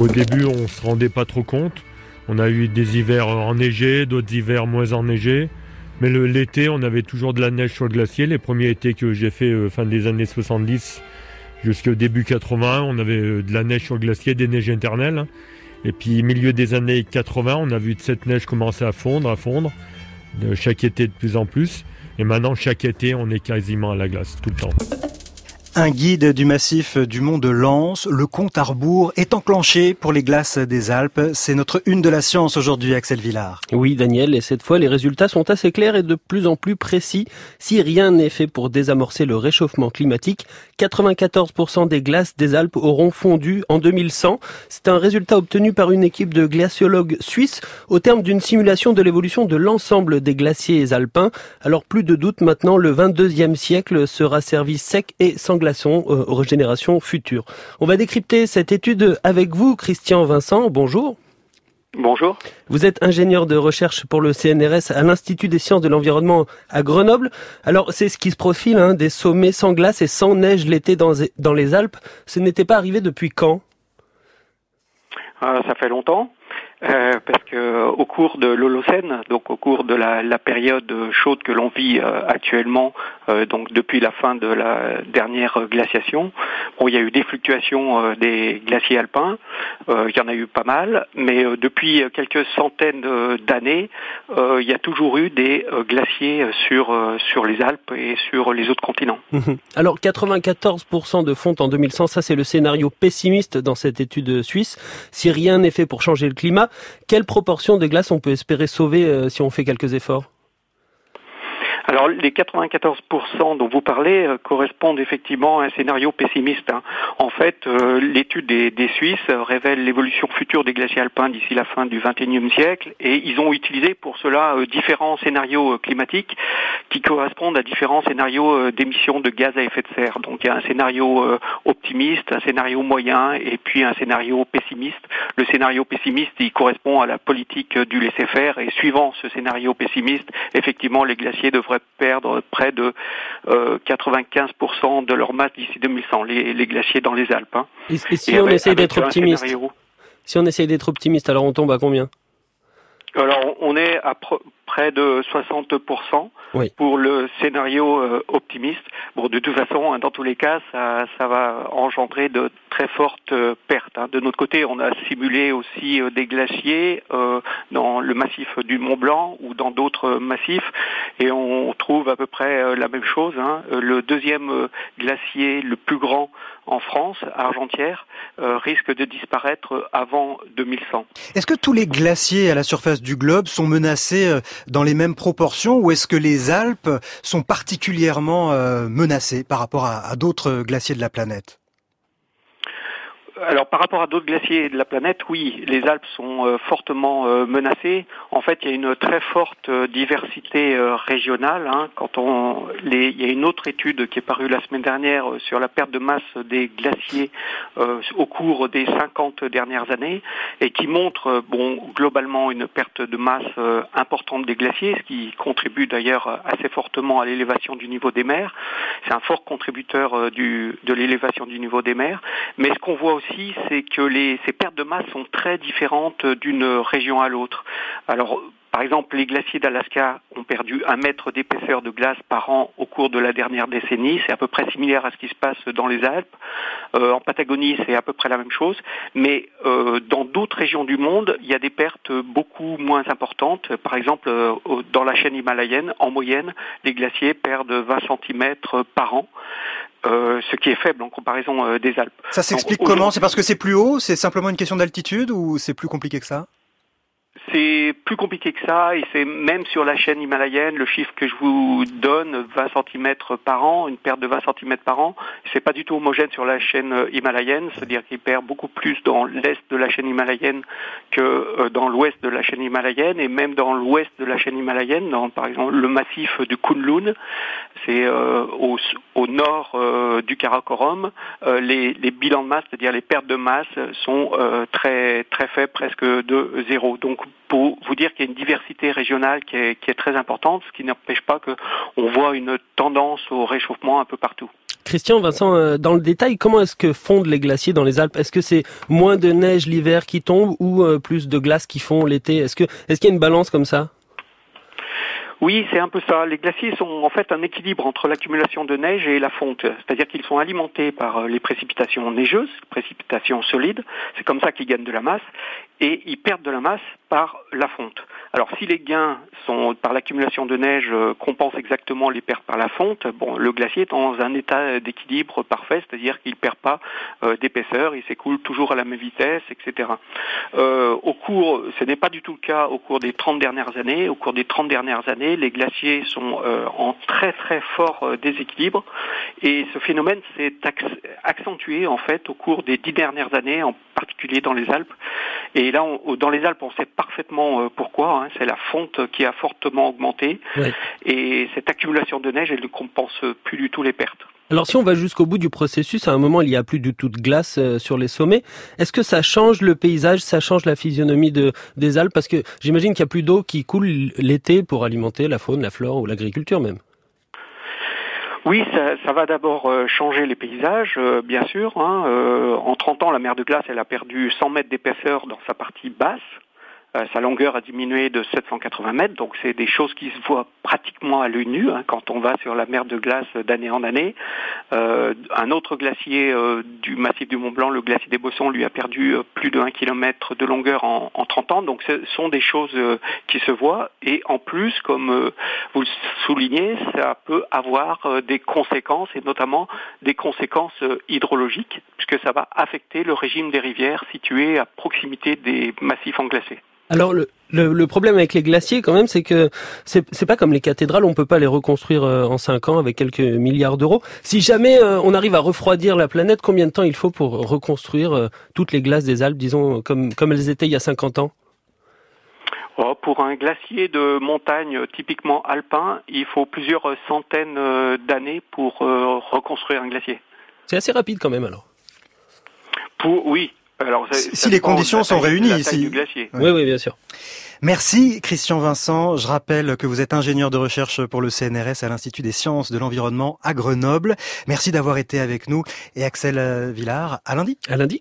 Au début, on se rendait pas trop compte. On a eu des hivers enneigés, d'autres hivers moins enneigés. Mais l'été, on avait toujours de la neige sur le glacier. Les premiers étés que j'ai fait euh, fin des années 70 jusqu'au début 80, on avait euh, de la neige sur le glacier, des neiges éternelles. Et puis, milieu des années 80, on a vu cette neige commencer à fondre, à fondre, chaque été de plus en plus. Et maintenant, chaque été, on est quasiment à la glace, tout le temps. Un guide du massif du mont de Lens, le compte à rebours est enclenché pour les glaces des Alpes. C'est notre une de la science aujourd'hui, Axel Villard. Oui, Daniel, et cette fois, les résultats sont assez clairs et de plus en plus précis. Si rien n'est fait pour désamorcer le réchauffement climatique, 94% des glaces des Alpes auront fondu en 2100. C'est un résultat obtenu par une équipe de glaciologues suisses au terme d'une simulation de l'évolution de l'ensemble des glaciers alpins. Alors plus de doute maintenant, le 22e siècle sera servi sec et sans glaçons euh, aux générations futures. On va décrypter cette étude avec vous, Christian Vincent. Bonjour. Bonjour. Vous êtes ingénieur de recherche pour le CNRS à l'Institut des sciences de l'environnement à Grenoble. Alors c'est ce qui se profile, hein, des sommets sans glace et sans neige l'été dans, dans les Alpes. Ce n'était pas arrivé depuis quand? Ah, Ça fait longtemps. Euh, parce que au cours de l'Holocène, donc au cours de la, la période chaude que l'on vit euh, actuellement, euh, donc depuis la fin de la dernière glaciation, bon, il y a eu des fluctuations des glaciers alpins, il y en a eu pas mal, mais depuis quelques centaines d'années, il y a toujours eu des glaciers sur sur les Alpes et sur les autres continents. Alors 94% de fonte en 2100, ça c'est le scénario pessimiste dans cette étude suisse. Si rien n'est fait pour changer le climat, quelle proportion de glace on peut espérer sauver euh, si on fait quelques efforts? Alors les 94% dont vous parlez euh, correspondent effectivement à un scénario pessimiste. Hein. En fait, euh, l'étude des, Suisses révèle l'évolution future des glaciers alpins d'ici la fin du XXIe siècle et ils ont utilisé pour cela différents scénarios climatiques qui correspondent à différents scénarios d'émissions de gaz à effet de serre. Donc il y a un scénario optimiste, un scénario moyen et puis un scénario pessimiste. Le scénario pessimiste, il correspond à la politique du laisser-faire et suivant ce scénario pessimiste, effectivement, les glaciers devraient perdre près de 95% euh, de leur masse d'ici 2100, les, glaciers dans les Alpes. Hein. Et, si on essaye d'être optimiste Si on essaye d'être optimiste, alors on tombe à combien? Alors on est à près de 60% pour le scénario euh, optimiste. Bon, de toute façon, hein, dans tous les cas, ça, ça va engendrer de très fortes euh, pertes. Hein. De notre côté, on a simulé aussi euh, des glaciers dans le massif du Mont Blanc ou dans d'autres massifs, et on trouve à peu près la même chose. Hein. Le deuxième glacier le plus grand en France, Argentière, risque de disparaître avant 2100. Est-ce que tous les glaciers à la surface du globe sont menacés dans les mêmes proportions ou est-ce que les Alpes sont particulièrement euh, menacées par rapport à d'autres glaciers de la planète? Alors par rapport à d'autres glaciers de la planète, oui, les Alpes sont euh, fortement euh, menacées. En fait, il y a une très forte euh, diversité régionale. Hein. quand on, les, il y a une autre étude qui est parue la semaine dernière sur la perte de masse des glaciers au cours des 50 dernières années et qui montre, bon, globalement une perte de masse importante des glaciers, ce qui contribue d'ailleurs assez fortement à l'élévation du niveau des mers. C'est un fort contributeur du, de l'élévation du niveau des mers. Mais ce qu'on voit aussi c'est que ces pertes de masse sont très différentes d'une région à l'autre. Alors, par exemple, les glaciers d'Alaska ont perdu un mètre d'épaisseur de glace par an au cours de la dernière décennie. C'est à peu près similaire à ce qui se passe dans les Alpes. Euh, en Patagonie, c'est à peu près la même chose. Mais euh, dans d'autres régions du monde, il y a des pertes beaucoup moins importantes. Par exemple, euh, dans la chaîne himalayenne, en moyenne, les glaciers perdent 20 cm par an. Ce qui est faible en comparaison des Alpes. Ça s'explique comment? C'est parce que c'est plus haut? C'est simplement une question d'altitude ou c'est plus compliqué que ça? C'est plus compliqué que ça et c'est même sur la chaîne himalayenne, le chiffre que je vous donne, 20 cm par an, une perte de 20 cm par an, c'est pas du tout homogène sur la chaîne himalayenne, c'est-à-dire qu'il perd beaucoup plus dans l'est de la chaîne himalayenne que euh, dans l'ouest de la chaîne himalayenne et même dans l'ouest de la chaîne himalayenne, dans par exemple le massif du Kunlun, c'est euh, au, au, nord euh, du Karakorum, les, les, bilans de masse, c'est-à-dire les pertes de masse sont très très faibles, presque de zéro. Donc pour vous dire qu'il y a une diversité régionale qui est, qui est très importante, ce qui n'empêche pas qu'on voit une tendance au réchauffement un peu partout. Christian, Vincent, euh, dans le détail, comment est-ce que fondent les glaciers dans les Alpes? Est-ce que c'est moins de neige l'hiver qui tombe ou euh, plus de glace qui fond l'été? Est-ce que est-ce qu'il y a une balance comme ça? Oui, c'est un peu ça. Les glaciers sont en fait un équilibre entre l'accumulation de neige et la fonte. C'est-à-dire qu'ils sont alimentés par euh, les précipitations neigeuses, précipitations solides. C'est comme ça qu'ils gagnent de la masse. Et ils perdent de la masse par la fonte. Alors si les gains sont par l'accumulation de neige euh, compensent exactement les pertes par la fonte, bon, le glacier est dans un état d'équilibre parfait, c'est-à-dire qu'il ne perd pas euh, d'épaisseur, il s'écoule toujours à la même vitesse, etc. Euh, au cours, ce n'est pas du tout le cas au cours des 30 dernières années. Au cours des 30 dernières années, les glaciers sont en très très fort déséquilibre et ce phénomène s'est accentué en fait au cours des dix dernières années, en particulier dans les Alpes. Et là, dans les Alpes, on sait parfaitement pourquoi. Hein. c'est la fonte qui a fortement augmenté. Et cette accumulation de neige, elle ne compense plus du tout les pertes. Alors si on va jusqu'au bout du processus, à un moment il n'y a plus du tout de glace euh, sur les sommets. Est-ce que ça change le paysage, ça change la physionomie de, des Alpes? Parce que j'imagine qu'il n'y a plus d'eau qui coule l'été pour alimenter la faune, la flore ou l'agriculture même. Oui, ça, va d'abord euh, changer les paysages, euh, bien sûr. Hein. en 30 ans, la mer de glace, elle a perdu 100 mètres d'épaisseur dans sa partie basse. Euh, sa longueur a diminué de 780 mètres, donc c'est des choses qui se voient pratiquement à l'œil nu hein, quand on va sur la mer de glace d'année en année. Euh, un autre glacier euh, du massif du Mont Blanc, le glacier des Bossons, lui a perdu plus de 1 km de longueur en, en 30 ans, donc ce sont des choses qui se voient et en plus, comme vous le soulignez, ça peut avoir des conséquences et notamment des conséquences hydrologiques puisque ça va affecter le régime des rivières situées à proximité des massifs englacés. Alors le, le, problème avec les glaciers quand même, c'est que c'est pas comme les cathédrales, on peut pas les reconstruire euh, en cinq ans avec quelques milliards d'euros. Si jamais euh, on arrive à refroidir la planète, combien de temps il faut pour reconstruire euh, toutes les glaces des Alpes, disons comme comme elles étaient il y a 50 ans? Oh, Pour un glacier de montagne typiquement alpin, il faut plusieurs centaines d'années pour reconstruire un glacier. C'est assez rapide quand même alors. Pour, oui, si les conditions sont réunies ici. Oui, oui, bien sûr. Merci Christian Vincent. Je rappelle que vous êtes ingénieur de recherche pour le CNRS à l'Institut des sciences de l'environnement à Grenoble. Merci d'avoir été avec nous et Axel Villard, à lundi. À lundi.